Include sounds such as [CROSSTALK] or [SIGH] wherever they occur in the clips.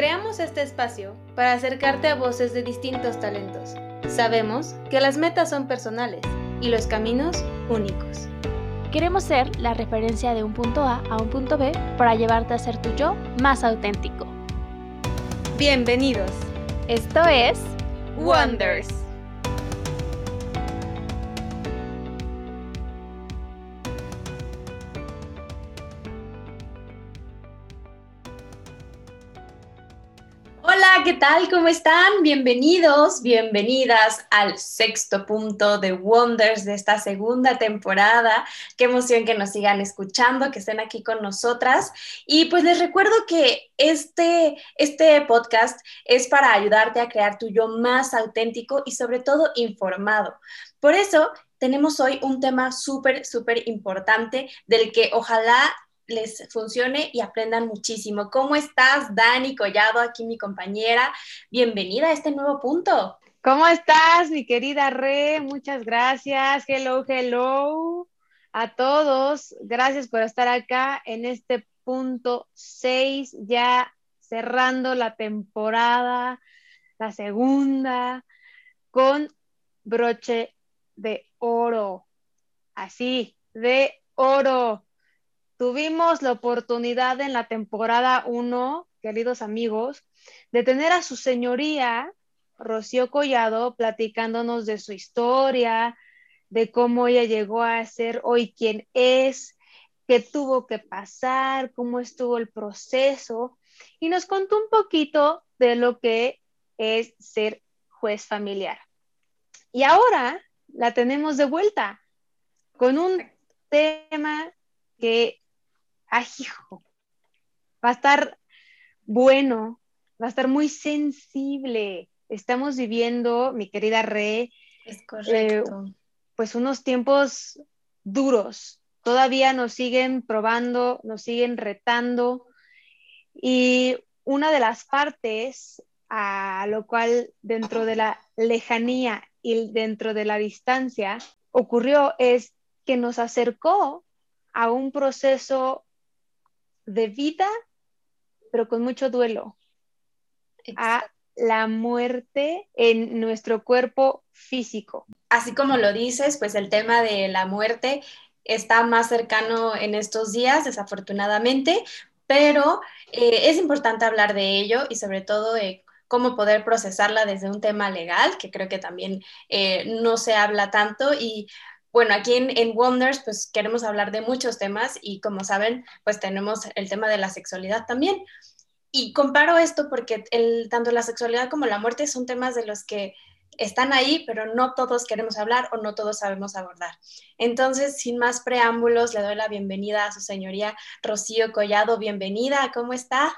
Creamos este espacio para acercarte a voces de distintos talentos. Sabemos que las metas son personales y los caminos únicos. Queremos ser la referencia de un punto A a un punto B para llevarte a ser tu yo más auténtico. Bienvenidos. Esto es Wonders. ¿Qué tal? ¿Cómo están? Bienvenidos, bienvenidas al sexto punto de Wonders de esta segunda temporada. Qué emoción que nos sigan escuchando, que estén aquí con nosotras. Y pues les recuerdo que este, este podcast es para ayudarte a crear tu yo más auténtico y sobre todo informado. Por eso tenemos hoy un tema súper, súper importante del que ojalá les funcione y aprendan muchísimo. ¿Cómo estás, Dani Collado, aquí mi compañera? Bienvenida a este nuevo punto. ¿Cómo estás, mi querida Re? Muchas gracias. Hello, hello a todos. Gracias por estar acá en este punto 6, ya cerrando la temporada, la segunda, con broche de oro. Así, de oro. Tuvimos la oportunidad en la temporada 1, queridos amigos, de tener a su señoría, Rocío Collado, platicándonos de su historia, de cómo ella llegó a ser hoy quien es, qué tuvo que pasar, cómo estuvo el proceso, y nos contó un poquito de lo que es ser juez familiar. Y ahora la tenemos de vuelta con un tema que ay, hijo, va a estar bueno, va a estar muy sensible. Estamos viviendo, mi querida Re, es correcto. Eh, pues unos tiempos duros. Todavía nos siguen probando, nos siguen retando. Y una de las partes a lo cual dentro de la lejanía y dentro de la distancia ocurrió es que nos acercó a un proceso de vida, pero con mucho duelo, a la muerte en nuestro cuerpo físico. Así como lo dices, pues el tema de la muerte está más cercano en estos días, desafortunadamente, pero eh, es importante hablar de ello y sobre todo de cómo poder procesarla desde un tema legal, que creo que también eh, no se habla tanto y bueno, aquí en, Wonders pues queremos hablar de muchos temas y como saben pues tenemos el tema de la sexualidad también. Y comparo esto porque el, tanto la sexualidad como la muerte son temas de los que están ahí, pero no todos queremos hablar o no todos sabemos abordar. Entonces, sin más preámbulos, le doy la bienvenida a su señoría Rocío Collado. Bienvenida, ¿cómo está?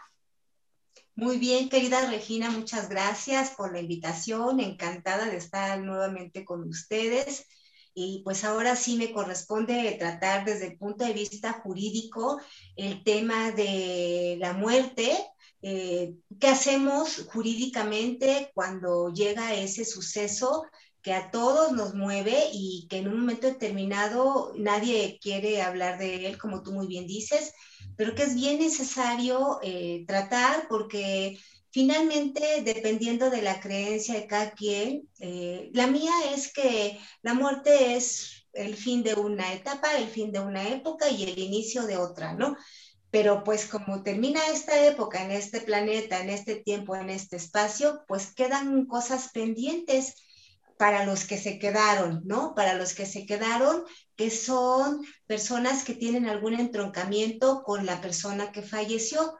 Muy bien, querida Regina, muchas gracias por la invitación. Encantada de estar nuevamente con ustedes. Y pues ahora sí me corresponde tratar desde el punto de vista jurídico el tema de la muerte. Eh, ¿Qué hacemos jurídicamente cuando llega ese suceso que a todos nos mueve y que en un momento determinado nadie quiere hablar de él, como tú muy bien dices, pero que es bien necesario eh, tratar porque Finalmente, dependiendo de la creencia de cada quien, eh, la mía es que la muerte es el fin de una etapa, el fin de una época y el inicio de otra, ¿no? Pero pues como termina esta época en este planeta, en este tiempo, en este espacio, pues quedan cosas pendientes para los que se quedaron, ¿no? Para los que se quedaron, que son personas que tienen algún entroncamiento con la persona que falleció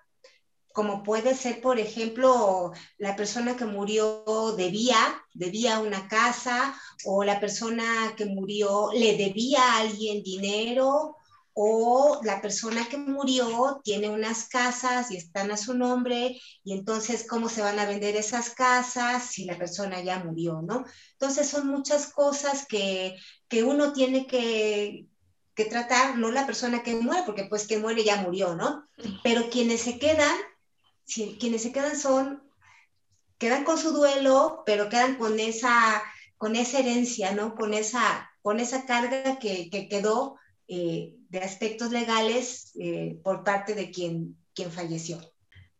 como puede ser, por ejemplo, la persona que murió debía, debía una casa, o la persona que murió le debía a alguien dinero, o la persona que murió tiene unas casas y están a su nombre, y entonces, ¿cómo se van a vender esas casas si la persona ya murió, no? Entonces, son muchas cosas que, que uno tiene que, que tratar, no la persona que muere, porque pues que muere ya murió, ¿no? Pero quienes se quedan quienes se quedan son, quedan con su duelo, pero quedan con esa, con esa herencia, ¿no? Con esa, con esa carga que, quedó eh, de aspectos legales eh, por parte de quien, quien falleció.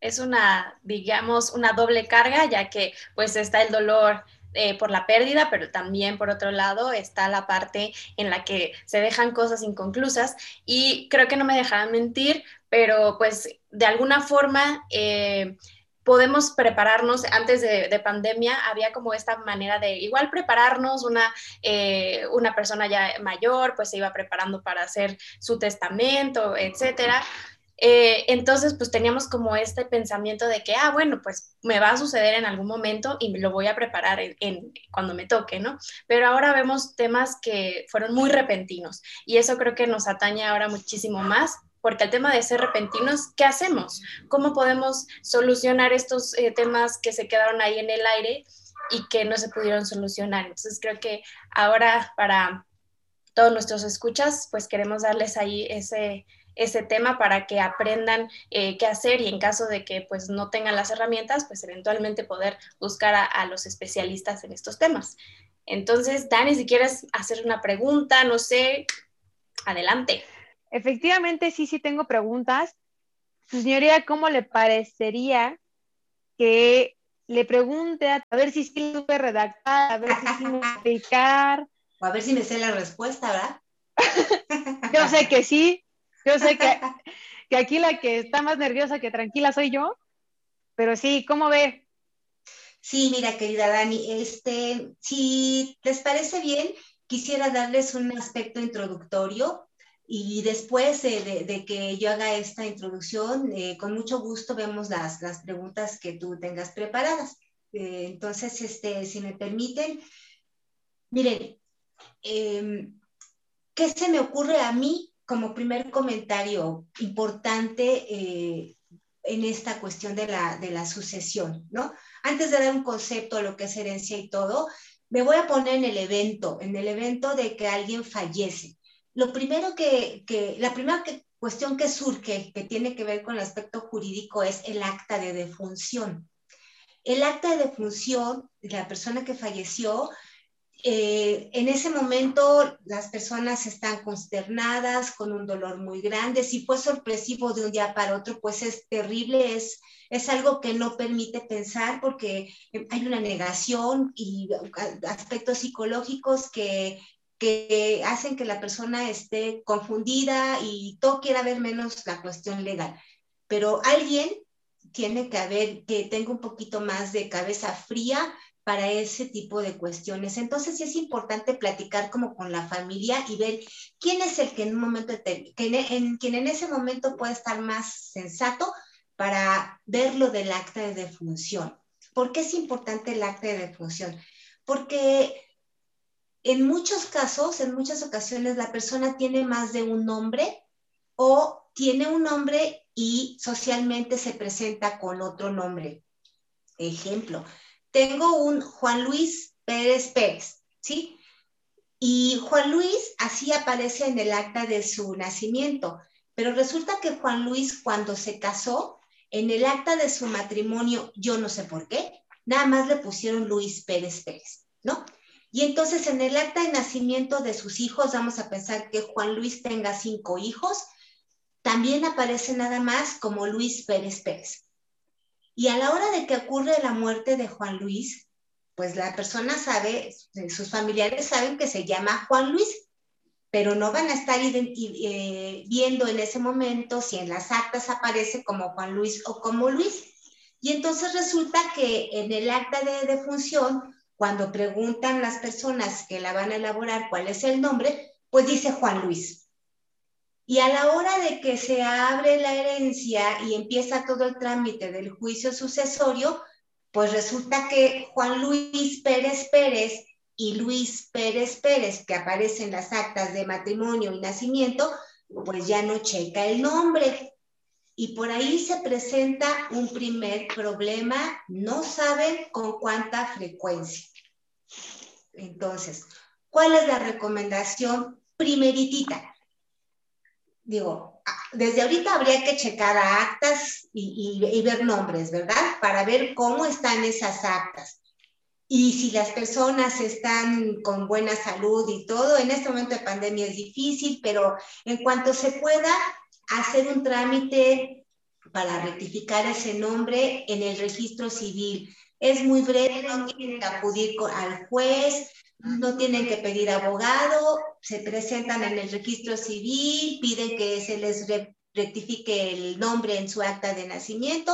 es una, digamos, una doble carga, ya que pues está el dolor eh, por la pérdida, pero también por otro lado está la parte en la que se dejan cosas inconclusas y creo que no me dejarán mentir, pero pues de alguna forma... Eh, podemos prepararnos, antes de, pandemia había como esta manera de igual prepararnos, una, eh, una persona ya mayor pues se iba preparando para hacer su testamento, etcétera, eh, entonces, pues teníamos como este pensamiento de que, ah, bueno, pues me va a suceder en algún momento y lo voy a preparar en, cuando me toque, ¿no? Pero ahora vemos temas que fueron muy repentinos y eso creo que nos atañe ahora muchísimo más porque el tema de ser repentinos, ¿qué hacemos? ¿Cómo podemos solucionar estos eh, temas que se quedaron ahí en el aire y que no se pudieron solucionar? Entonces, creo que ahora para todos nuestros escuchas, pues queremos darles ahí ese ese tema para que aprendan eh, qué hacer y en caso de que pues no tengan las herramientas, pues eventualmente poder buscar a, los especialistas en estos temas. Entonces, Dani, si quieres hacer una pregunta, no sé, adelante. Efectivamente, sí, sí tengo preguntas. señoría, ¿cómo le parecería que le pregunte a, ver si sí lo puede redactar, a ver si sí me explicar? O a ver si me sé la respuesta, ¿verdad? [LAUGHS] Yo sé que sí, yo sé que, que aquí la que está más nerviosa que tranquila soy yo, pero sí, ¿cómo ve? Sí, mira, querida Dani, este, si les parece bien, quisiera darles un aspecto introductorio y después de, que yo haga esta introducción, eh, con mucho gusto vemos las, las, preguntas que tú tengas preparadas. Eh, entonces, este, si me permiten, miren, em, ¿qué se me ocurre a mí como primer comentario importante eh, en esta cuestión de la, de la sucesión, ¿no? Antes de dar un concepto a lo que es herencia y todo, me voy a poner en el evento, en el evento de que alguien fallece. Lo primero que, que la primera cuestión que surge, que tiene que ver con el aspecto jurídico, es el acta de defunción. El acta de defunción de la persona que falleció eh, en ese momento las personas están consternadas, con un dolor muy grande. Si fue sorpresivo de un día para otro, pues es terrible, es, es algo que no permite pensar porque hay una negación y aspectos psicológicos que, que hacen que la persona esté confundida y todo quiera ver menos la cuestión legal. Pero alguien tiene que haber, que tenga un poquito más de cabeza fría para ese tipo de cuestiones. Entonces sí es importante platicar como con la familia y ver quién es el que en un momento, en, en ese momento puede estar más sensato para ver lo del acta de defunción. ¿Por qué es importante el acta de defunción? Porque en muchos casos, en muchas ocasiones, la persona tiene más de un nombre o tiene un nombre y socialmente se presenta con otro nombre. Ejemplo, tengo un Juan Luis Pérez Pérez, ¿sí? Y Juan Luis así aparece en el acta de su nacimiento, pero resulta que Juan Luis cuando se casó, en el acta de su matrimonio, yo no sé por qué, nada más le pusieron Luis Pérez Pérez, ¿no? Y entonces en el acta de nacimiento de sus hijos, vamos a pensar que Juan Luis tenga cinco hijos, también aparece nada más como Luis Pérez Pérez. Y a la hora de que ocurre la muerte de Juan Luis, pues la persona sabe, sus familiares saben que se llama Juan Luis, pero no van a estar eh, viendo en ese momento si en las actas aparece como Juan Luis o como Luis. Y entonces resulta que en el acta de defunción, cuando preguntan las personas que la van a elaborar cuál es el nombre, pues dice Juan Luis. Y a la hora de que se abre la herencia y empieza todo el trámite del juicio sucesorio, pues resulta que Juan Luis Pérez Pérez y Luis Pérez Pérez, que aparecen en las actas de matrimonio y nacimiento, pues ya no checa el nombre. Y por ahí se presenta un primer problema, no saben con cuánta frecuencia. Entonces, ¿cuál es la recomendación primeritita? digo, desde ahorita habría que checar actas y, ver nombres, ¿verdad? Para ver cómo están esas actas. Y si las personas están con buena salud y todo, en este momento de pandemia es difícil, pero en cuanto se pueda hacer un trámite para rectificar ese nombre en el registro civil. Es muy breve, no tienen que acudir al juez, no tienen que pedir abogado, se presentan en el registro civil, piden que se les rectifique el nombre en su acta de nacimiento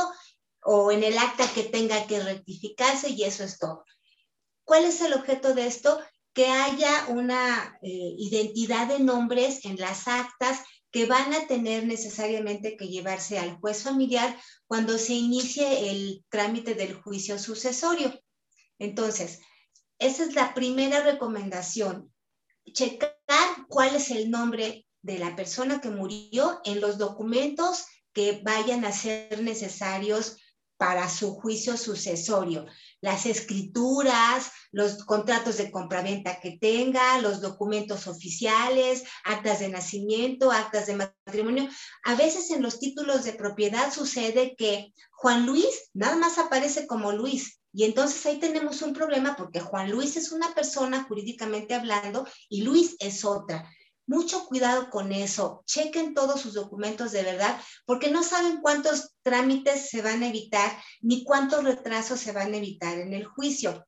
o en el acta que tenga que rectificarse y eso es todo. ¿Cuál es el objeto de esto? Que haya una eh, identidad de nombres en las actas que van a tener necesariamente que llevarse al juez familiar cuando se inicie el trámite del juicio sucesorio. Entonces, esa es la primera recomendación. Checar cuál es el nombre de la persona que murió en los documentos que vayan a ser necesarios para su juicio sucesorio. Las escrituras, los contratos de compraventa que tenga, los documentos oficiales, actas de nacimiento, actas de matrimonio. A veces en los títulos de propiedad sucede que Juan Luis nada más aparece como Luis. Y entonces ahí tenemos un problema porque Juan Luis es una persona jurídicamente hablando y Luis es otra. Mucho cuidado con eso. Chequen todos sus documentos de verdad, porque no saben cuántos trámites se van a evitar ni cuántos retrasos se van a evitar en el juicio.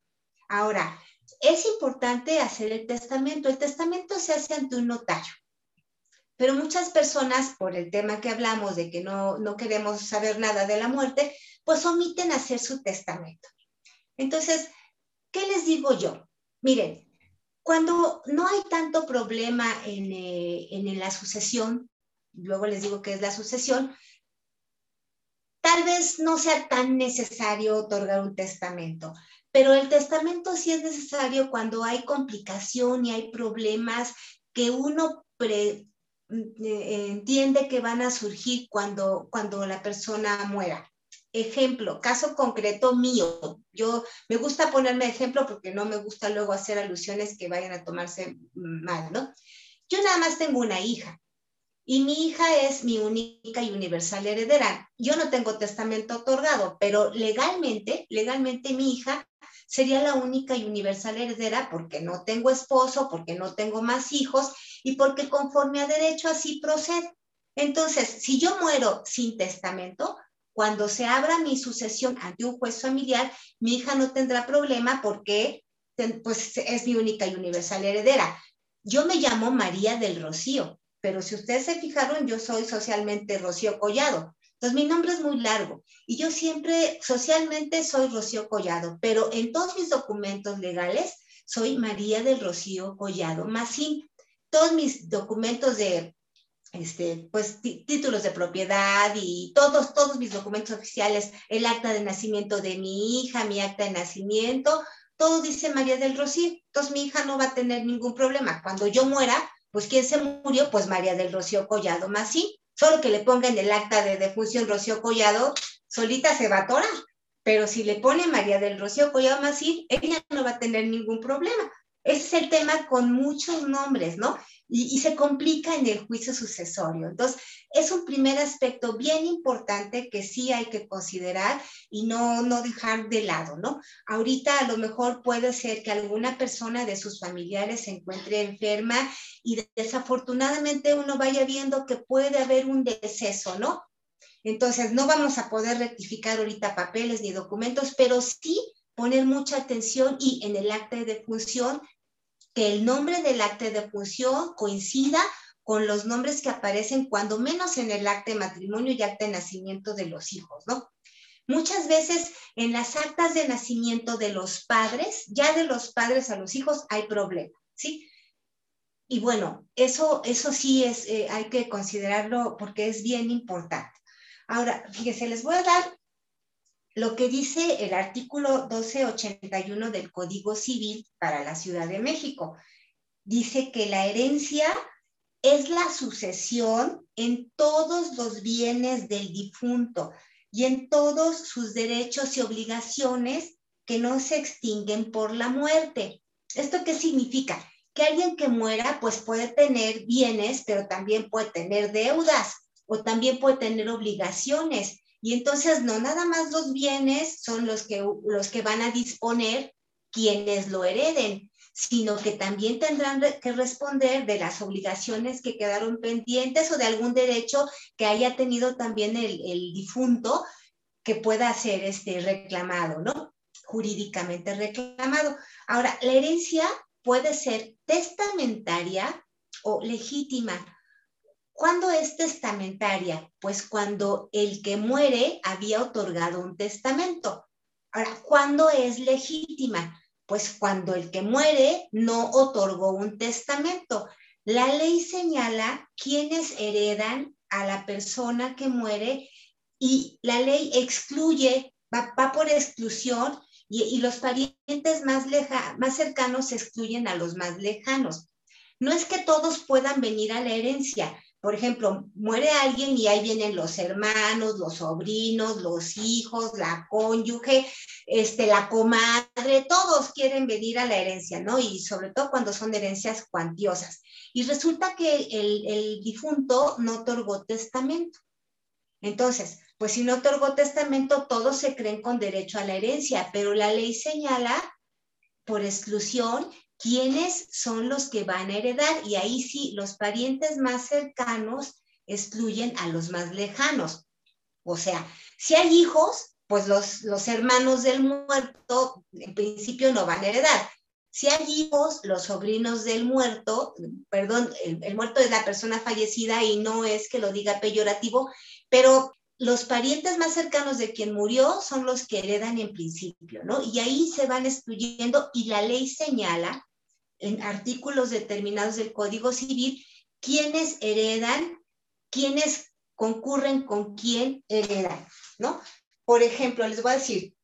Ahora, es importante hacer el testamento. El testamento se hace ante un notario. Pero muchas personas, por el tema que hablamos de que no, no queremos saber nada de la muerte, pues omiten hacer su testamento. Entonces, ¿qué les digo yo? Miren, cuando no hay tanto problema eh, en, la sucesión, luego les digo que es la sucesión, tal vez no sea tan necesario otorgar un testamento, pero el testamento sí es necesario cuando hay complicación y hay problemas que uno eh, entiende que van a surgir cuando, cuando la persona muera. Ejemplo, caso concreto mío. Yo me gusta ponerme ejemplo porque no me gusta luego hacer alusiones que vayan a tomarse mal, ¿no? Yo nada más tengo una hija y mi hija es mi única y universal heredera. Yo no tengo testamento otorgado, pero legalmente, legalmente mi hija sería la única y universal heredera porque no tengo esposo, porque no tengo más hijos y porque conforme a derecho así procede. Entonces, si yo muero sin testamento, cuando se abra mi sucesión ante un juez familiar, mi hija no tendrá problema porque pues, es mi única y universal heredera. Yo me llamo María del Rocío, pero si ustedes se fijaron, yo soy socialmente Rocío Collado. Entonces mi nombre es muy largo y yo siempre socialmente soy Rocío Collado, pero en todos mis documentos legales soy María del Rocío Collado. Sí, todos mis documentos de este, pues, títulos de propiedad y todos, todos mis documentos oficiales, el acta de nacimiento de mi hija, mi acta de nacimiento, todo dice María del Rocío. Entonces mi hija no va a tener ningún problema. Cuando yo muera, pues ¿quién se murió? Pues María del Rocío Collado más sí. Solo que le pongan el acta de defunción Rocío Collado, solita se va a atorar. Pero si le pone María del Rocío Collado más sí, ella no va a tener ningún problema. Ese es el tema con muchos nombres, ¿no? y, se complica en el juicio sucesorio. Entonces, es un primer aspecto bien importante que sí hay que considerar y no, no dejar de lado, ¿no? Ahorita a lo mejor puede ser que alguna persona de sus familiares se encuentre enferma y desafortunadamente uno vaya viendo que puede haber un deceso, ¿no? Entonces, no vamos a poder rectificar ahorita papeles ni documentos, pero sí poner mucha atención y en el acta de defunción que el nombre del acta de función coincida con los nombres que aparecen cuando menos en el acta de matrimonio y acta de nacimiento de los hijos, ¿no? Muchas veces en las actas de nacimiento de los padres, ya de los padres a los hijos, hay problema, ¿sí? Y bueno, eso, eso sí es, eh, hay que considerarlo porque es bien importante. Ahora, fíjense, les voy a dar lo que dice el artículo 1281 del Código Civil para la Ciudad de México. Dice que la herencia es la sucesión en todos los bienes del difunto y en todos sus derechos y obligaciones que no se extinguen por la muerte. ¿Esto qué significa? Que alguien que muera pues puede tener bienes, pero también puede tener deudas o también puede tener obligaciones y entonces no nada más los bienes son los que, los que van a disponer quienes lo hereden, sino que también tendrán que responder de las obligaciones que quedaron pendientes o de algún derecho que haya tenido también el, el difunto que pueda ser este, reclamado, ¿no? Jurídicamente reclamado. Ahora, la herencia puede ser testamentaria o legítima. ¿Cuándo es testamentaria? Pues cuando el que muere había otorgado un testamento. Ahora, ¿cuándo es legítima? Pues cuando el que muere no otorgó un testamento. La ley señala quiénes heredan a la persona que muere y la ley excluye, va, por exclusión y, los parientes más, leja, más cercanos excluyen a los más lejanos. No es que todos puedan venir a la herencia. Por ejemplo, muere alguien y ahí vienen los hermanos, los sobrinos, los hijos, la cónyuge, este, la comadre, todos quieren venir a la herencia, ¿no? Y sobre todo cuando son herencias cuantiosas. Y resulta que el, el difunto no otorgó testamento. Entonces, pues si no otorgó testamento, todos se creen con derecho a la herencia, pero la ley señala por exclusión quiénes son los que van a heredar y ahí sí, los parientes más cercanos excluyen a los más lejanos. O sea, si hay hijos, pues los, los hermanos del muerto en principio no van a heredar. Si hay hijos, los sobrinos del muerto, perdón, el, muerto es la persona fallecida y no es que lo diga peyorativo, pero los parientes más cercanos de quien murió son los que heredan en principio, ¿no? Y ahí se van excluyendo y la ley señala en artículos determinados del Código Civil quiénes heredan, quiénes concurren con quién heredan, ¿no? Por ejemplo, les voy a decir,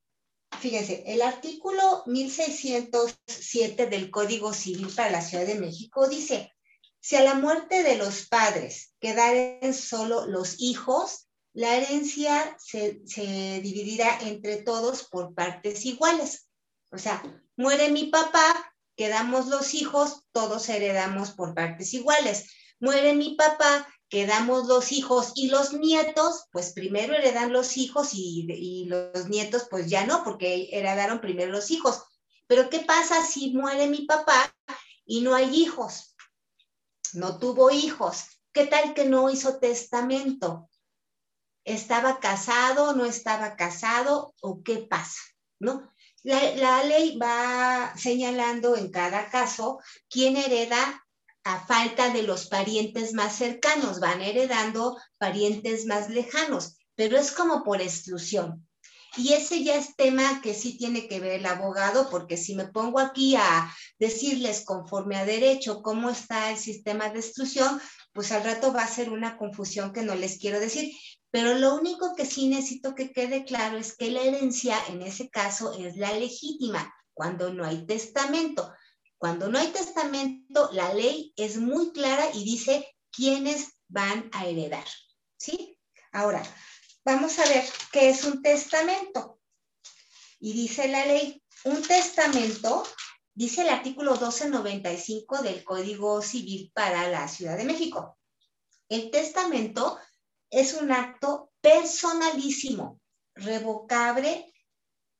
fíjense, el artículo 1607 del Código Civil para la Ciudad de México dice, si a la muerte de los padres quedaren solo los hijos, la herencia se, dividirá entre todos por partes iguales. O sea, muere mi papá, quedamos los hijos, todos heredamos por partes iguales. Muere mi papá, quedamos los hijos y los nietos, pues primero heredan los hijos y, los nietos pues ya no, porque heredaron primero los hijos. Pero ¿qué pasa si muere mi papá y no hay hijos? No tuvo hijos. ¿Qué tal que no hizo testamento? ¿Estaba casado, no estaba casado o qué pasa? ¿No? La, ley va señalando en cada caso quién hereda a falta de los parientes más cercanos, van heredando parientes más lejanos, pero es como por exclusión. Y ese ya es tema que sí tiene que ver el abogado, porque si me pongo aquí a decirles conforme a derecho cómo está el sistema de exclusión, pues al rato va a ser una confusión que no les quiero decir. Pero lo único que sí necesito que quede claro es que la herencia en ese caso es la legítima cuando no hay testamento. Cuando no hay testamento, la ley es muy clara y dice quiénes van a heredar. ¿Sí? Ahora, vamos a ver qué es un testamento. Y dice la ley, un testamento, dice el artículo 1295 del Código Civil para la Ciudad de México. El testamento es un acto personalísimo, revocable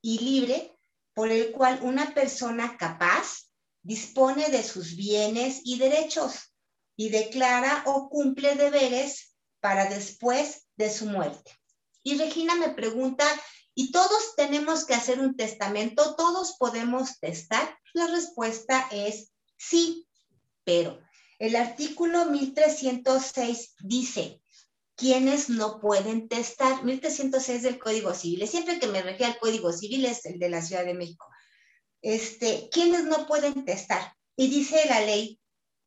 y libre por el cual una persona capaz dispone de sus bienes y derechos y declara o cumple deberes para después de su muerte. Y Regina me pregunta, ¿y todos tenemos que hacer un testamento? ¿Todos podemos testar? La respuesta es sí, pero el artículo 1306 dice, quienes no pueden testar. 1306 del Código Civil. Siempre que me refiero al Código Civil es el de la Ciudad de México. Este, quienes no pueden testar. Y dice la ley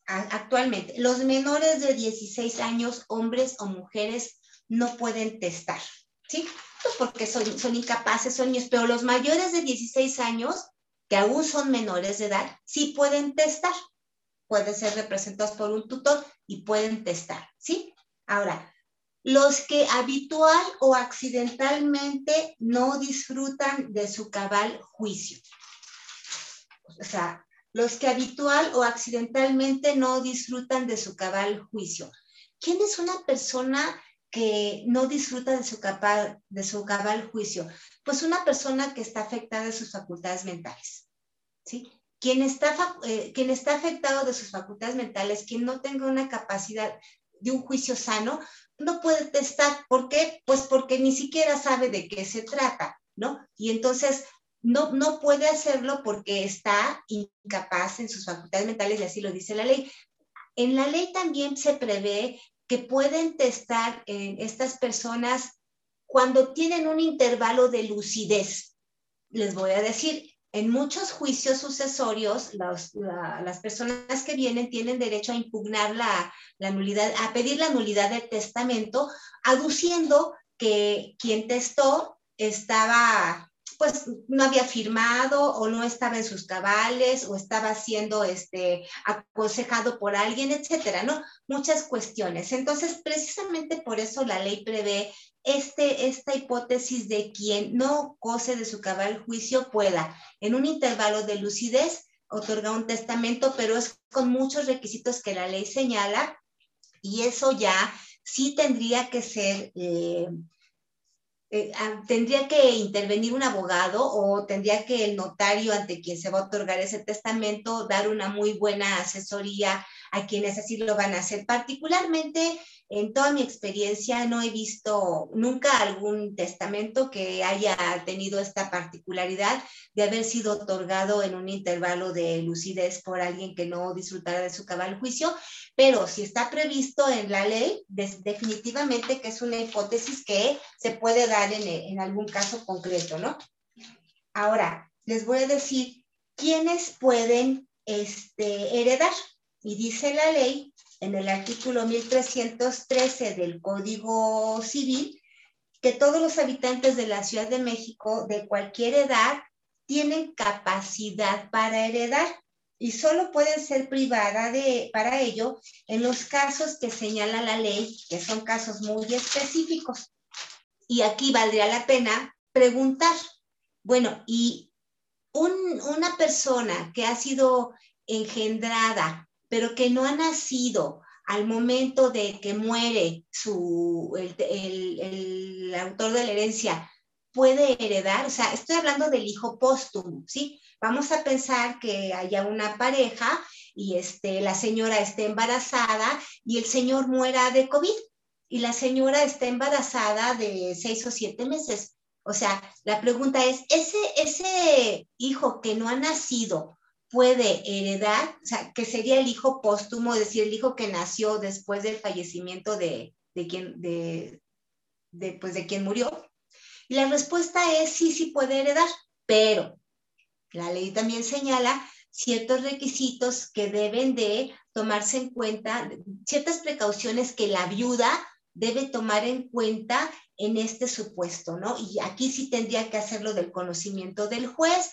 actualmente, los menores de 16 años, hombres o mujeres, no pueden testar. ¿Sí? Pues porque son, son incapaces, son niños, pero los mayores de 16 años, que aún son menores de edad, sí pueden testar. Pueden ser representados por un tutor y pueden testar. ¿Sí? Ahora, los que habitual o accidentalmente no disfrutan de su cabal juicio. O sea, los que habitual o accidentalmente no disfrutan de su cabal juicio. ¿Quién es una persona que no disfruta de su, cabal, de su cabal juicio? Pues una persona que está afectada de sus facultades mentales. ¿sí? quien está, eh, quien está afectado de sus facultades mentales, quien no tenga una capacidad de un juicio sano, no puede testar. ¿Por qué? Pues porque ni siquiera sabe de qué se trata, ¿no? Y entonces no, no puede hacerlo porque está incapaz en sus facultades mentales y así lo dice la ley. En la ley también se prevé que pueden testar estas personas cuando tienen un intervalo de lucidez. Les voy a decir, en muchos juicios sucesorios, las personas que vienen tienen derecho a impugnar la, la, nulidad, a pedir la nulidad del testamento, aduciendo que quien testó estaba pues no había firmado o no estaba en sus cabales o estaba siendo este, aconsejado por alguien, etcétera, ¿no? Muchas cuestiones. Entonces, precisamente por eso la ley prevé este, esta hipótesis de quien no goce de su cabal juicio pueda, en un intervalo de lucidez, otorgar un testamento, pero es con muchos requisitos que la ley señala y eso ya sí tendría que ser eh, eh, ah, tendría que intervenir un abogado o tendría que el notario ante quien se va a otorgar ese testamento dar una muy buena asesoría a quienes así lo van a hacer. Particularmente en toda mi experiencia no he visto nunca algún testamento que haya tenido esta particularidad de haber sido otorgado en un intervalo de lucidez por alguien que no disfrutara de su cabal juicio, pero si está previsto en la ley, definitivamente que es una hipótesis que se puede dar en, en algún caso concreto, ¿no? Ahora, les voy a decir quiénes pueden este, heredar. Y dice la ley en el artículo 1313 del Código Civil que todos los habitantes de la Ciudad de México de cualquier edad tienen capacidad para heredar y solo pueden ser privada de, para ello en los casos que señala la ley, que son casos muy específicos. Y aquí valdría la pena preguntar, bueno, y una persona que ha sido engendrada pero que no ha nacido al momento de que muere su, el, autor de la herencia, puede heredar, o sea, estoy hablando del hijo póstumo, ¿sí? Vamos a pensar que haya una pareja y este, la señora esté embarazada y el señor muera de COVID y la señora está embarazada de seis o siete meses. O sea, la pregunta es, ese, ese hijo que no ha nacido puede heredar, o sea, que sería el hijo póstumo, es decir, el hijo que nació después del fallecimiento de, de quien, de, de, pues, de quien murió. Y la respuesta es sí, sí puede heredar, pero la ley también señala ciertos requisitos que deben de tomarse en cuenta, ciertas precauciones que la viuda debe tomar en cuenta en este supuesto, ¿no? Y aquí sí tendría que hacerlo del conocimiento del juez,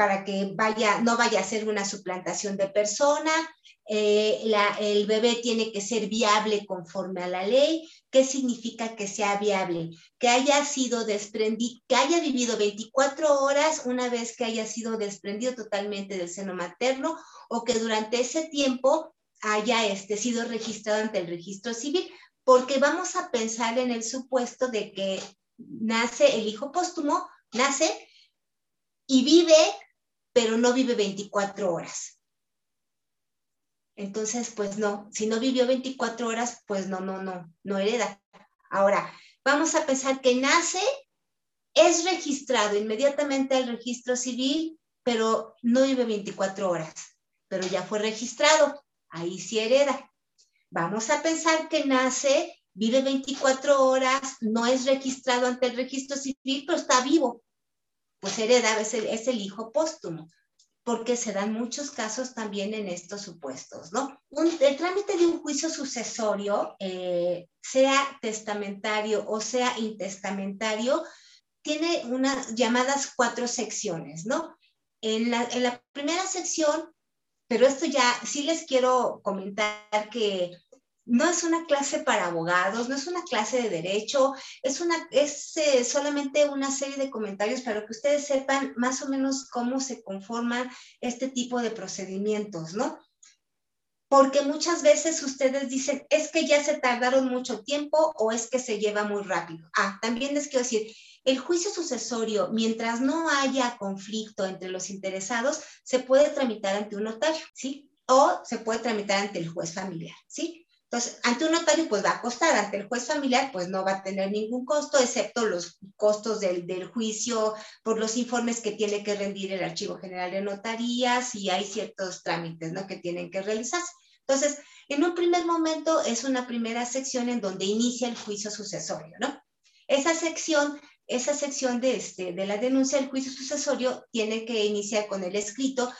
para que vaya, no vaya a ser una suplantación de persona. Eh, el bebé tiene que ser viable conforme a la ley. ¿Qué significa que sea viable? Que haya sido desprendido, que haya vivido 24 horas una vez que haya sido desprendido totalmente del seno materno o que durante ese tiempo haya este, sido registrado ante el registro civil, porque vamos a pensar en el supuesto de que nace el hijo póstumo, nace y vive pero no vive 24 horas. Entonces, pues no, si no vivió 24 horas, pues no, no, no, no hereda. Ahora, vamos a pensar que nace, es registrado inmediatamente al registro civil, pero no vive 24 horas, pero ya fue registrado, ahí sí hereda. Vamos a pensar que nace, vive 24 horas, no es registrado ante el registro civil, pero está vivo, pues hereda es el, hijo póstumo, porque se dan muchos casos también en estos supuestos, ¿no? el trámite de un juicio sucesorio, eh, sea testamentario o sea intestamentario, tiene unas llamadas cuatro secciones, ¿no? En la, en la primera sección, pero esto ya sí les quiero comentar que no es una clase para abogados, no es una clase de derecho, es, una, es eh, solamente una serie de comentarios para que ustedes sepan más o menos cómo se conforman este tipo de procedimientos, ¿no? Porque muchas veces ustedes dicen, es que ya se tardaron mucho tiempo o es que se lleva muy rápido. Ah, también les quiero decir, El juicio sucesorio, mientras no haya conflicto entre los interesados, se puede tramitar ante un notario, ¿sí? O se puede tramitar ante el juez familiar, ¿sí? Entonces, ante un notario, pues va a costar, ante el juez familiar, pues no va a tener ningún costo, excepto los costos del, del, juicio por los informes que tiene que rendir el Archivo General de Notarías y hay ciertos trámites, ¿no? Que tienen que realizarse. Entonces, en un primer momento es una primera sección en donde inicia el juicio sucesorio, ¿no? Esa sección, esa sección de, este, de la denuncia del juicio sucesorio tiene que iniciar con el escrito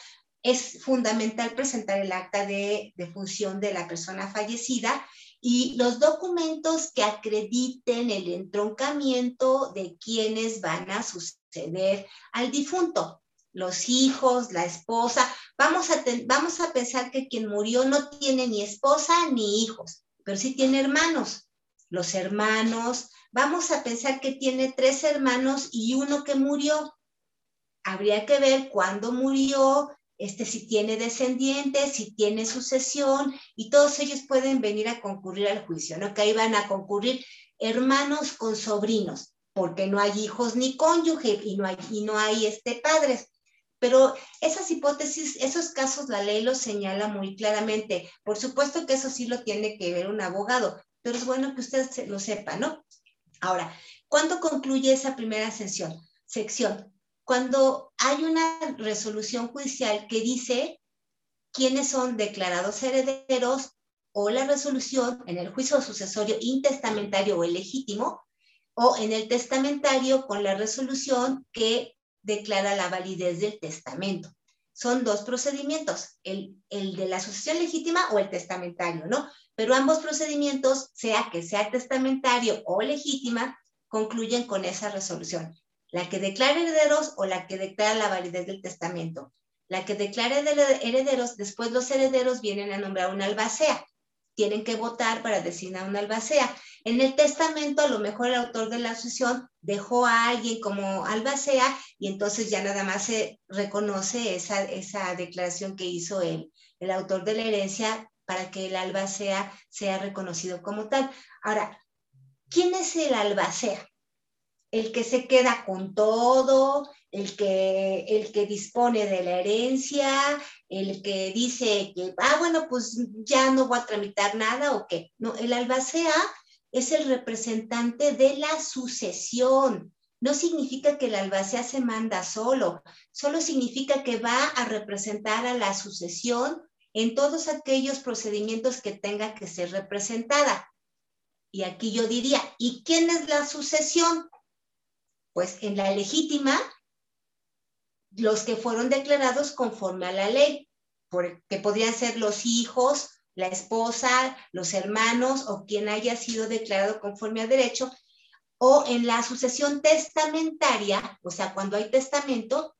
es fundamental presentar el acta de, función de la persona fallecida y los documentos que acrediten el entroncamiento de quienes van a suceder al difunto, los hijos, la esposa. Vamos a, vamos a pensar que quien murió no tiene ni esposa ni hijos, pero sí tiene hermanos. Los hermanos, vamos a pensar que tiene tres hermanos y uno que murió. Habría que ver cuándo murió, este, si tiene descendientes, si tiene sucesión, y todos ellos pueden venir a concurrir al juicio, ¿no? Que ahí van a concurrir hermanos con sobrinos, porque no hay hijos ni cónyuge y no hay, y no hay este, padres. Pero esas hipótesis, esos casos, la ley los señala muy claramente. Por supuesto que eso sí lo tiene que ver un abogado, pero es bueno que usted lo sepa, ¿no? Ahora, ¿cuándo concluye esa primera sesión? sección? Cuando hay una resolución judicial que dice quiénes son declarados herederos o la resolución en el juicio sucesorio intestamentario o legítimo o en el testamentario con la resolución que declara la validez del testamento. Son dos procedimientos, el, el de la sucesión legítima o el testamentario, ¿no? Pero ambos procedimientos, sea que sea testamentario o legítima, concluyen con esa resolución la que declara herederos o la que declara la validez del testamento. La que declara herederos, después los herederos vienen a nombrar una albacea. Tienen que votar para designar una albacea. En el testamento, a lo mejor el autor de la sucesión dejó a alguien como albacea y entonces ya nada más se reconoce esa, esa declaración que hizo el, el autor de la herencia para que el albacea sea reconocido como tal. Ahora, ¿quién es el albacea? El que se queda con todo, el que, el que dispone de la herencia, el que dice que, ah, bueno, pues ya no voy a tramitar nada o qué. No, el albacea es el representante de la sucesión. No significa que el albacea se manda solo, solo significa que va a representar a la sucesión en todos aquellos procedimientos que tenga que ser representada. Y aquí yo diría, ¿y quién es la sucesión? Pues en la legítima, los que fueron declarados conforme a la ley, que podrían ser los hijos, la esposa, los hermanos o quien haya sido declarado conforme a derecho, o en la sucesión testamentaria, o sea, cuando hay testamento,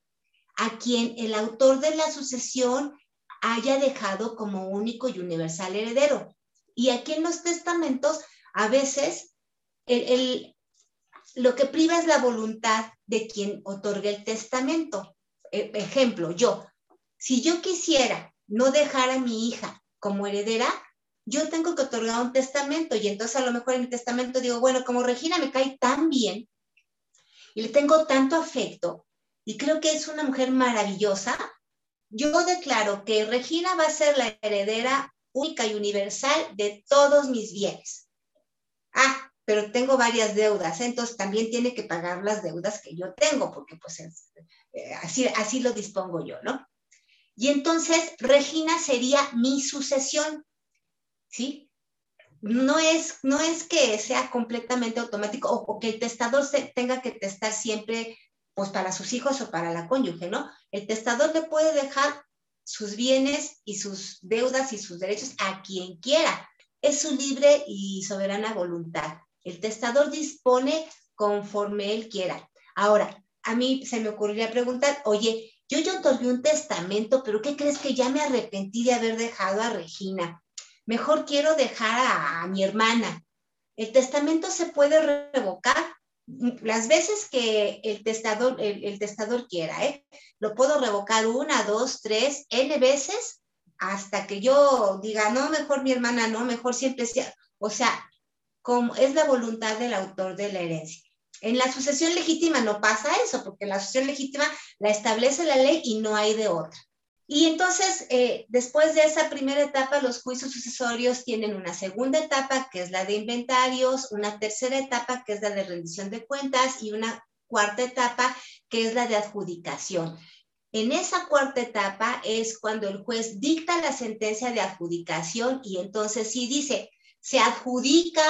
a quien el autor de la sucesión haya dejado como único y universal heredero. Y aquí en los testamentos, a veces, el, lo que priva es la voluntad de quien otorga el testamento. E, ejemplo, yo, si yo quisiera no dejar a mi hija como heredera, yo tengo que otorgar un testamento y entonces a lo mejor en mi testamento digo, bueno, como Regina me cae tan bien y le tengo tanto afecto y creo que es una mujer maravillosa, yo declaro que Regina va a ser la heredera única y universal de todos mis bienes. Ah, pero tengo varias deudas, ¿eh? entonces también tiene que pagar las deudas que yo tengo, porque pues eh, así, así lo dispongo yo, ¿no? Y entonces Regina sería mi sucesión, ¿sí? No es, no es que sea completamente automático o, que el testador se, tenga que testar siempre pues para sus hijos o para la cónyuge, ¿no? El testador le puede dejar sus bienes y sus deudas y sus derechos a quien quiera. Es su libre y soberana voluntad. El testador dispone conforme él quiera. Ahora, a mí se me ocurriría preguntar, oye, yo ya otorgué un testamento, pero ¿qué crees que ya me arrepentí de haber dejado a Regina? Mejor quiero dejar a, mi hermana. El testamento se puede revocar las veces que el testador, el, testador quiera, ¿eh? Lo puedo revocar una, dos, tres, n veces hasta que yo diga, no, mejor mi hermana, no, mejor siempre sea. O sea, como es la voluntad del autor de la herencia. En la sucesión legítima no pasa eso, porque la sucesión legítima la establece la ley y no hay de otra. Y entonces, eh, después de esa primera etapa, los juicios sucesorios tienen una segunda etapa, que es la de inventarios, una tercera etapa, que es la de rendición de cuentas, y una cuarta etapa, que es la de adjudicación. En esa cuarta etapa es cuando el juez dicta la sentencia de adjudicación y entonces sí dice, se adjudica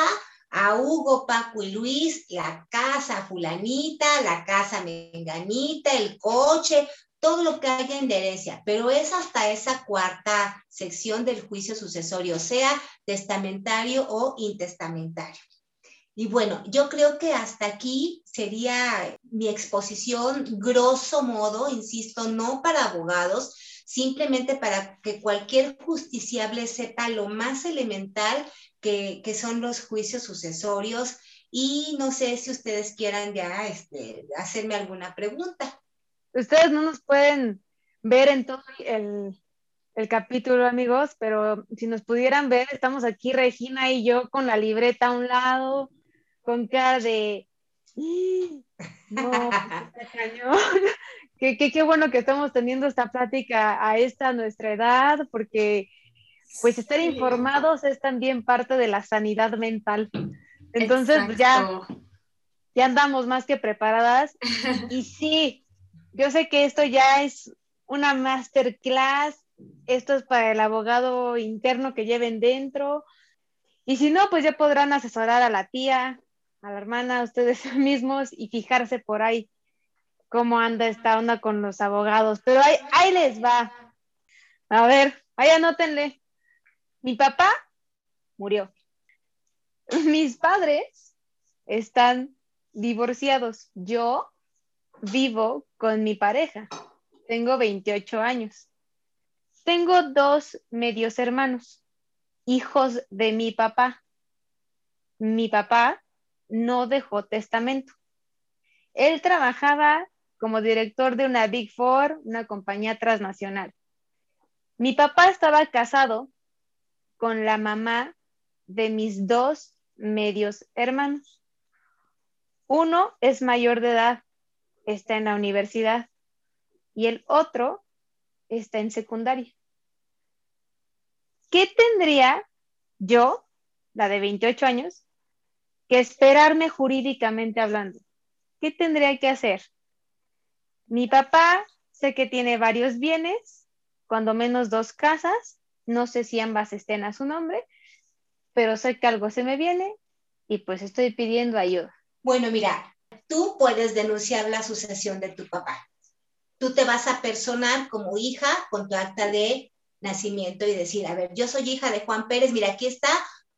a Hugo, Paco y Luis la casa fulanita, la casa menganita, el coche, todo lo que haya en herencia, pero es hasta esa cuarta sección del juicio sucesorio, sea testamentario o intestamentario. Y bueno, yo creo que hasta aquí sería mi exposición, grosso modo, insisto, no para abogados, simplemente para que cualquier justiciable sepa lo más elemental que, son los juicios sucesorios. Y no sé si ustedes quieran ya este, hacerme alguna pregunta. Ustedes no nos pueden ver en todo el, capítulo, amigos, pero si nos pudieran ver, estamos aquí Regina y yo con la libreta a un lado, con cara de... No, [LAUGHS] cañón. [LAUGHS] Qué, qué, bueno que estamos teniendo esta plática a esta nuestra edad, porque pues estar informados es también parte de la sanidad mental. Entonces, pues, ya, ya andamos más que preparadas. [LAUGHS] Y sí, yo sé que esto ya es una masterclass, esto es para el abogado interno que lleven dentro. Y si no, pues ya podrán asesorar a la tía, a la hermana, a ustedes [LAUGHS] mismos y fijarse por ahí cómo anda esta onda con los abogados. Pero ahí, ahí les va. A ver, ahí anótenle. Mi papá murió. Mis padres están divorciados. Yo vivo con mi pareja. Tengo 28 años. Tengo dos medios hermanos, hijos de mi papá. Mi papá no dejó testamento. Él trabajaba como director de una Big Four, una compañía transnacional. Mi papá estaba casado con la mamá de mis dos medios hermanos. Uno es mayor de edad está en la universidad y el otro está en secundaria. ¿Qué tendría yo, la de 28 años, que esperarme jurídicamente hablando? ¿Qué tendría que hacer? Mi papá sé que tiene varios bienes, cuando menos dos casas, no sé si ambas estén a su nombre, pero sé que algo se me viene y pues estoy pidiendo ayuda. Bueno, mira, tú puedes denunciar la sucesión de tu papá. Tú te vas a personar como hija con tu acta de nacimiento y decir, a ver, yo soy hija de Juan Pérez, mira, aquí está,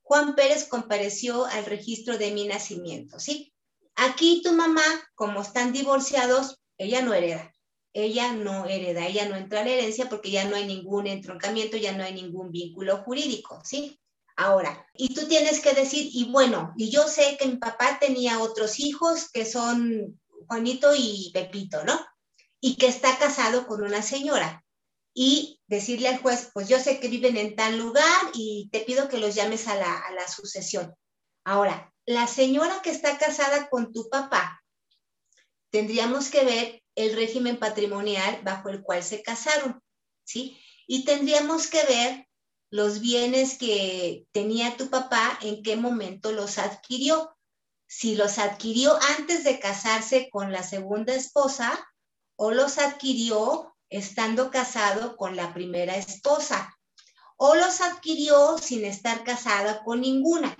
Juan Pérez compareció al registro de mi nacimiento, ¿sí? Aquí tu mamá, como están divorciados, ella no hereda, ella no hereda, ella no entra a la herencia porque ya no hay ningún entroncamiento, ya no hay ningún vínculo jurídico, ¿sí? Ahora, y tú tienes que decir, y bueno, y yo sé que mi papá tenía otros hijos que son Juanito y Pepito, ¿no? Y que está casado con una señora. Y decirle al juez, pues yo sé que viven en tal lugar y te pido que los llames a la, a la sucesión. Ahora, la señora que está casada con tu papá, tendríamos que ver el régimen patrimonial bajo el cual se casaron, ¿sí? Y tendríamos que ver los bienes que tenía tu papá, en qué momento los adquirió. Si los adquirió antes de casarse con la segunda esposa o los adquirió estando casado con la primera esposa o los adquirió sin estar casada con ninguna.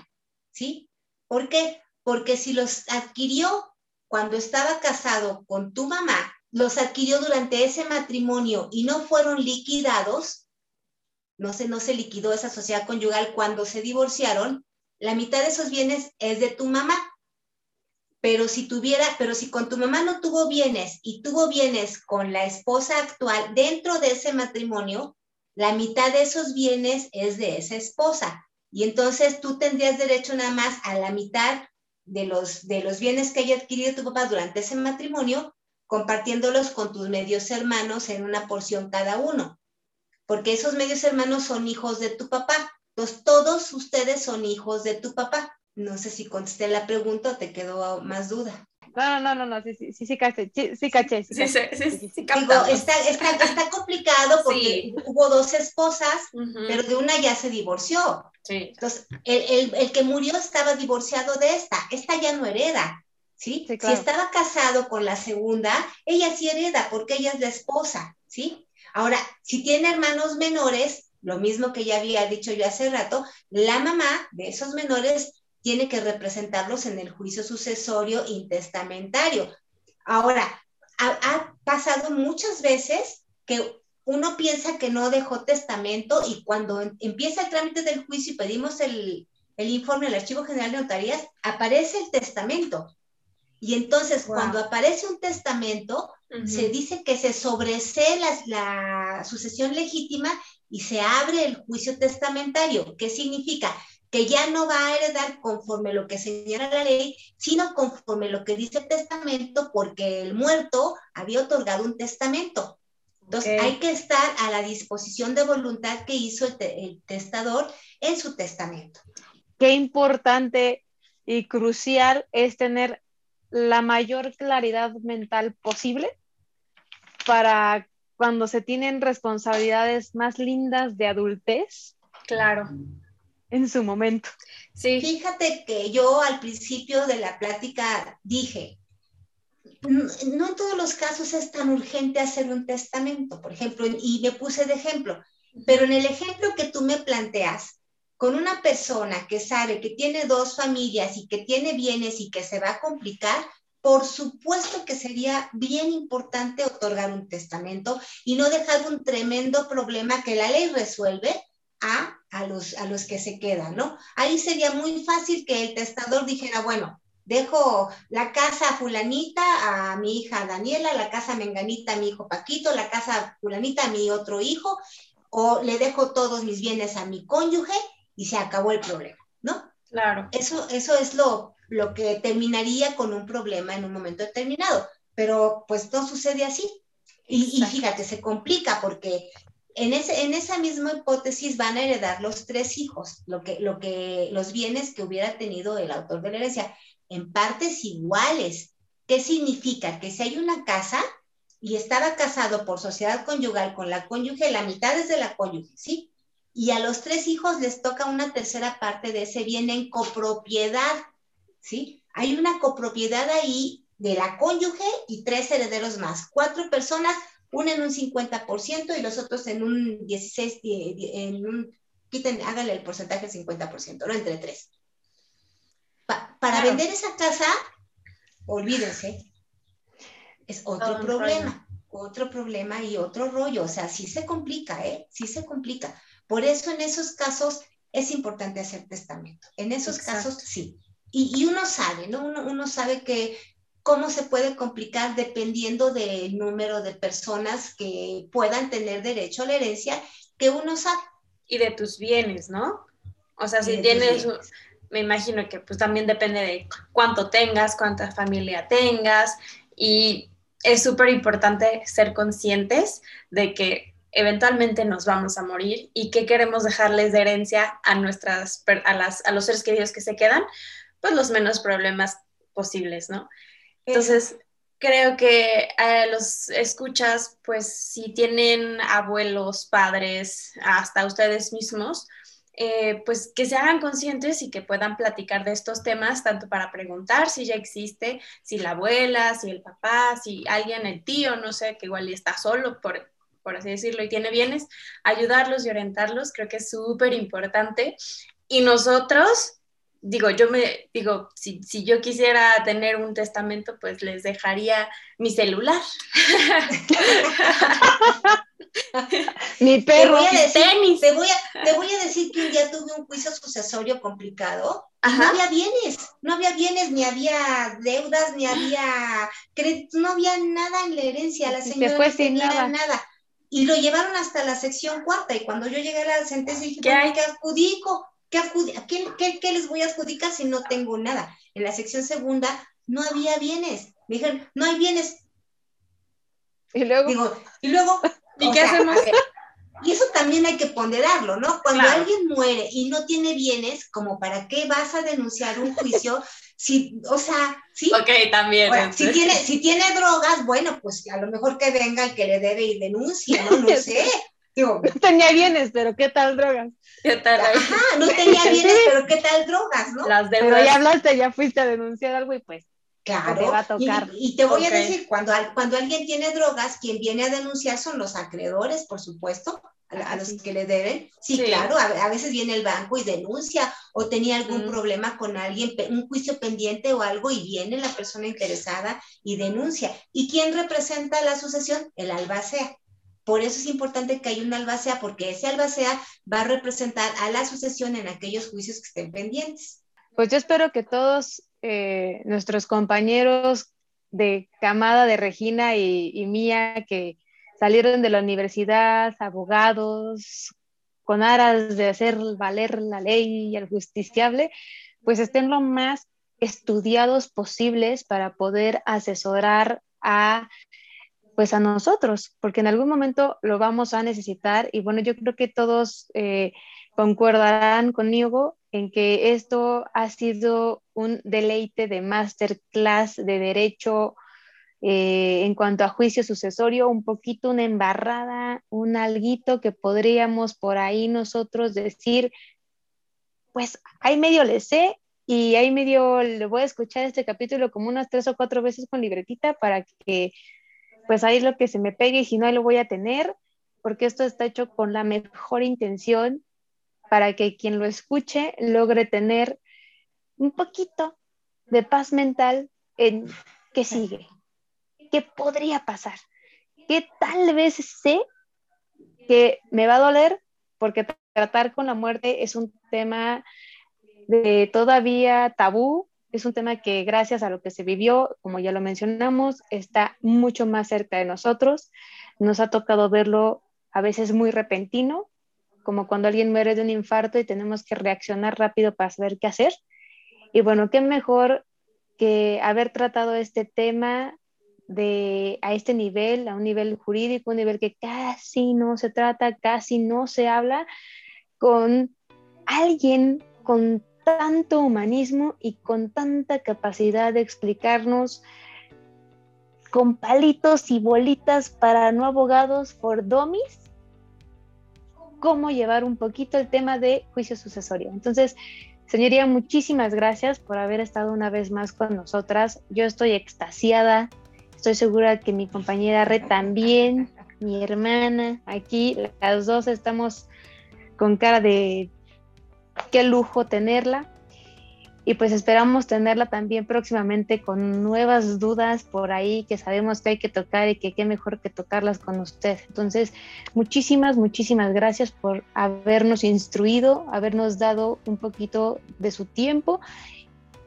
¿Sí? ¿Por qué? Porque si los adquirió cuando estaba casado con tu mamá, los adquirió durante ese matrimonio y no fueron liquidados, no se, no se liquidó esa sociedad conyugal cuando se divorciaron, la mitad de esos bienes es de tu mamá. Pero si tuviera, pero si con tu mamá no tuvo bienes y tuvo bienes con la esposa actual dentro de ese matrimonio, la mitad de esos bienes es de esa esposa. Y entonces tú tendrías derecho nada más a la mitad de los, de los bienes que haya adquirido tu papá durante ese matrimonio, compartiéndolos con tus medios hermanos en una porción cada uno porque esos medios hermanos son hijos de tu papá. Entonces, todos ustedes son hijos de tu papá. No sé si contesté la pregunta o te quedó más duda. No, no, no, no, sí, sí, sí, sí, caché, sí, sí, caché. Sí, sí, sí, sí, sí, Digo, está, está, está complicado porque hubo dos esposas, pero de una ya se divorció. Sí. Entonces, el, el, el, que murió estaba divorciado de esta, esta ya no hereda, ¿sí? Sí, claro. Si estaba casado con la segunda, ella sí hereda porque ella es la esposa, ¿sí? Ahora, si tiene hermanos menores, lo mismo que ya había dicho yo hace rato, la mamá de esos menores tiene que representarlos en el juicio sucesorio intestamentario. Ahora, ha, ha, pasado muchas veces que uno piensa que no dejó testamento y cuando empieza el trámite del juicio y pedimos el, el informe del Archivo General de Notarías, aparece el testamento. Y entonces, wow. cuando aparece un testamento, uh -huh. se dice que se sobresee la, la sucesión legítima y se abre el juicio testamentario. ¿Qué significa? Que ya no va a heredar conforme lo que señala la ley, sino conforme lo que dice el testamento, porque el muerto había otorgado un testamento. Entonces, okay. hay que estar a la disposición de voluntad que hizo el, te el, testador en su testamento. Qué importante y crucial es tener la mayor claridad mental posible para cuando se tienen responsabilidades más lindas de adultez. Claro en su momento. Sí. Fíjate que yo al principio de la plática dije, no en todos los casos es tan urgente hacer un testamento, por ejemplo, y me puse de ejemplo, pero en el ejemplo que tú me planteas, con una persona que sabe que tiene dos familias y que tiene bienes y que se va a complicar, por supuesto que sería bien importante otorgar un testamento y no dejar un tremendo problema que la ley resuelve a, a, los, a los que se quedan, ¿no? Ahí sería muy fácil que el testador dijera, bueno, dejo la casa fulanita a mi hija Daniela, la casa menganita a mi hijo Paquito, la casa fulanita a mi otro hijo, o le dejo todos mis bienes a mi cónyuge y se acabó el problema, ¿no? Claro. Eso, eso es lo, lo que terminaría con un problema en un momento determinado, pero pues no sucede así. Y, y, fíjate, se complica porque en, ese, en, esa misma hipótesis van a heredar los tres hijos, lo que, lo que, los bienes que hubiera tenido el autor de la herencia, en partes iguales. ¿Qué significa? Que si hay una casa y estaba casado por sociedad conyugal con la cónyuge, la mitad es de la cónyuge, ¿sí? Y a los tres hijos les toca una tercera parte de ese bien en copropiedad, ¿sí? Hay una copropiedad ahí de la cónyuge y tres herederos más, cuatro personas uno en un 50% y los otros en un 16, en un, quiten, háganle el porcentaje del 50%, ¿no? Entre tres. Pa para claro. vender esa casa, olvídense, es otro problema, otro problema y otro rollo, o sea, sí se complica, ¿eh? Sí se complica. Por eso en esos casos es importante hacer testamento, en esos Exacto. casos sí. Y, y, uno sabe, ¿no? Uno, uno sabe que cómo se puede complicar dependiendo del número de personas que puedan tener derecho a la herencia que uno sabe. Y de tus bienes, ¿no? O sea, si tienes, me imagino que pues también depende de cuánto tengas, cuánta familia tengas y es súper importante ser conscientes de que eventualmente nos vamos a morir y que queremos dejarles de herencia a nuestras a, las, a los seres queridos que se quedan, pues los menos problemas posibles, ¿no? Entonces, creo que a los escuchas, pues si tienen abuelos, padres, hasta ustedes mismos, eh, pues que se hagan conscientes y que puedan platicar de estos temas, tanto para preguntar si ya existe, si la abuela, si el papá, si alguien, el tío, no sé, que igual está solo, por, por así decirlo, y tiene bienes, ayudarlos y orientarlos, creo que es súper importante. Y nosotros, digo, yo me digo, si, si, yo quisiera tener un testamento, pues les dejaría mi celular. mi perro. Te voy, a decir, tenis. Te, voy a, te voy a decir que un día tuve un juicio sucesorio complicado. No había bienes, no había bienes, ni había deudas, ni había no había nada en la herencia. La señora no tenía nada. nada. Y lo llevaron hasta la sección cuarta. Y cuando yo llegué a la sentencia dije, ¿qué? ¿qué adjudico? ¿Qué, qué, qué, ¿Qué, les voy a adjudicar si no tengo nada? En la sección segunda no había bienes. Me dijeron, no hay bienes. Y luego. Digo, y luego. [LAUGHS] ¿Y qué sea, hacemos? [LAUGHS] Y eso también hay que ponderarlo, ¿no? Cuando claro. alguien muere y no tiene bienes, como para qué vas a denunciar un juicio si, o sea, sí. Ok, también. si, tiene, si tiene drogas, bueno, pues a lo mejor que venga el que le debe y denuncie, ¿no? No [LAUGHS] sé. Digo, [LAUGHS] tenía bienes, pero ¿qué tal drogas? ¿Qué tal? Ajá, [LAUGHS] no tenía bienes, pero ¿qué tal drogas, no? Las deudas. Pero ya hablaste, ya fuiste a denunciar algo y pues Claro, te va a tocar. Y, te voy a decir, cuando, cuando alguien tiene drogas, quien viene a denunciar son los acreedores, por supuesto, a, los que le deben. Sí, claro, a, veces viene el banco y denuncia o tenía algún problema con alguien, un juicio pendiente o algo y viene la persona interesada y denuncia. ¿Y quién representa la sucesión? El albacea. Por eso es importante que haya un albacea, porque ese albacea va a representar a la sucesión en aquellos juicios que estén pendientes. Pues yo espero que todos eh, nuestros compañeros de camada de Regina y, mía que salieron de la universidad, abogados, con aras de hacer valer la ley y el justiciable, pues estén lo más estudiados posibles para poder asesorar a pues a nosotros, porque en algún momento lo vamos a necesitar y bueno, yo creo que todos eh, concordarán conmigo en que esto ha sido un deleite de masterclass de derecho eh, en cuanto a juicio sucesorio, un poquito una embarrada, un alguito que podríamos por ahí nosotros decir, pues ahí medio le sé y ahí medio le voy a escuchar este capítulo como unas tres o cuatro veces con libretita para que pues ahí lo que se me pegue y si no ahí lo voy a tener, porque esto está hecho con la mejor intención para que quien lo escuche logre tener un poquito de paz mental en qué sigue, qué podría pasar, qué tal vez sé que me va a doler porque tratar con la muerte es un tema de todavía tabú, es un tema que gracias a lo que se vivió, como ya lo mencionamos, está mucho más cerca de nosotros. Nos ha tocado verlo a veces muy repentino, como cuando alguien muere de un infarto y tenemos que reaccionar rápido para saber qué hacer. Y bueno, qué mejor que haber tratado este tema de, a este nivel, a un nivel jurídico, un nivel que casi no se trata, casi no se habla, con alguien con tanto humanismo y con tanta capacidad de explicarnos con palitos y bolitas para no abogados for dummies cómo llevar un poquito el tema de juicio sucesorio. Entonces, señoría, muchísimas gracias por haber estado una vez más con nosotras. Yo estoy extasiada, estoy segura que mi compañera Red también, mi hermana, aquí las dos estamos con cara de qué lujo tenerla y pues esperamos tenerla también próximamente con nuevas dudas por ahí que sabemos que hay que tocar y que qué mejor que tocarlas con usted. Entonces, muchísimas, muchísimas gracias por habernos instruido, habernos dado un poquito de su tiempo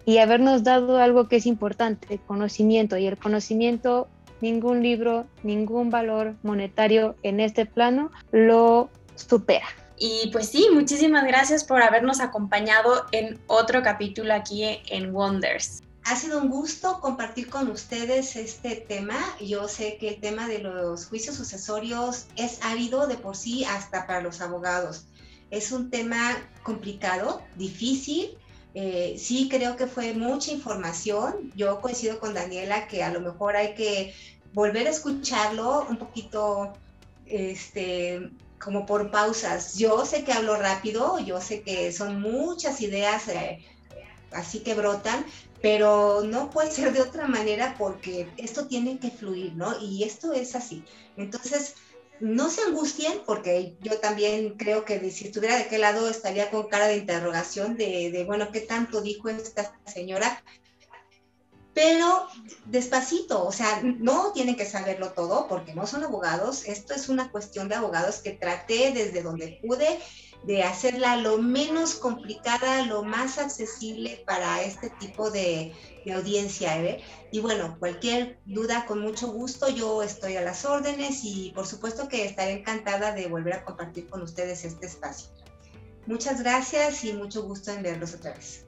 y habernos dado algo que es importante, conocimiento. Y el conocimiento, ningún libro, ningún valor monetario en este plano lo supera. Y pues sí, muchísimas gracias por habernos acompañado en otro capítulo aquí en Wonders. Ha sido un gusto compartir con ustedes este tema. Yo sé que el tema de los juicios sucesorios es árido de por sí hasta para los abogados. Es un tema complicado, difícil. Eh, sí creo que fue mucha información. Yo coincido con Daniela que a lo mejor hay que volver a escucharlo un poquito este, como por pausas. Yo sé que hablo rápido, yo sé que son muchas ideas eh, así que brotan, pero no puede ser de otra manera porque esto tiene que fluir, ¿no? Y esto es así. Entonces, no se angustien porque yo también creo que si estuviera de qué lado estaría con cara de interrogación de, de bueno, ¿qué tanto dijo esta señora? Pero despacito, o sea, no tienen que saberlo todo porque no son abogados, esto es una cuestión de abogados que traté desde donde pude de hacerla lo menos complicada, lo más accesible para este tipo de, audiencia. ¿eh? Y bueno, cualquier duda, con mucho gusto, yo estoy a las órdenes y por supuesto que estaré encantada de volver a compartir con ustedes este espacio. Muchas gracias y mucho gusto en verlos otra vez.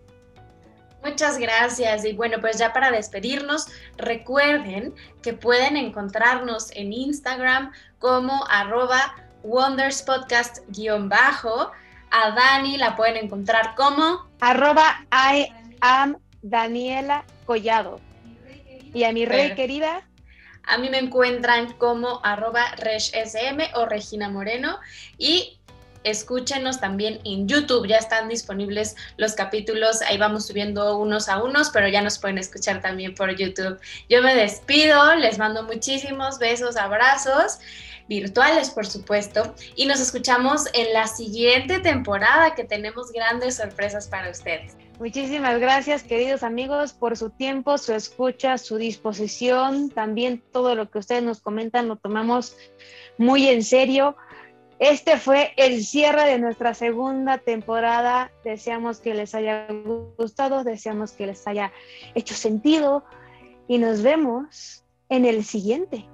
Muchas gracias. Y bueno, pues ya para despedirnos, recuerden que pueden encontrarnos en Instagram como arroba wonderspodcast-bajo. A Dani la pueden encontrar como arroba I am Daniela Collado. Y a mi rey querida. A mí me encuentran como arroba reshm o Regina Moreno. Y escúchenos también en YouTube. Ya están disponibles los capítulos. Ahí vamos subiendo unos a unos, pero ya nos pueden escuchar también por YouTube. Yo me despido, les mando muchísimos besos, abrazos virtuales, por supuesto, y nos escuchamos en la siguiente temporada que tenemos grandes sorpresas para ustedes. Muchísimas gracias, queridos amigos, por su tiempo, su escucha, su disposición. También todo lo que ustedes nos comentan lo tomamos muy en serio. Este fue el cierre de nuestra segunda temporada. Deseamos que les haya gustado, deseamos que les haya hecho sentido y nos vemos en el siguiente.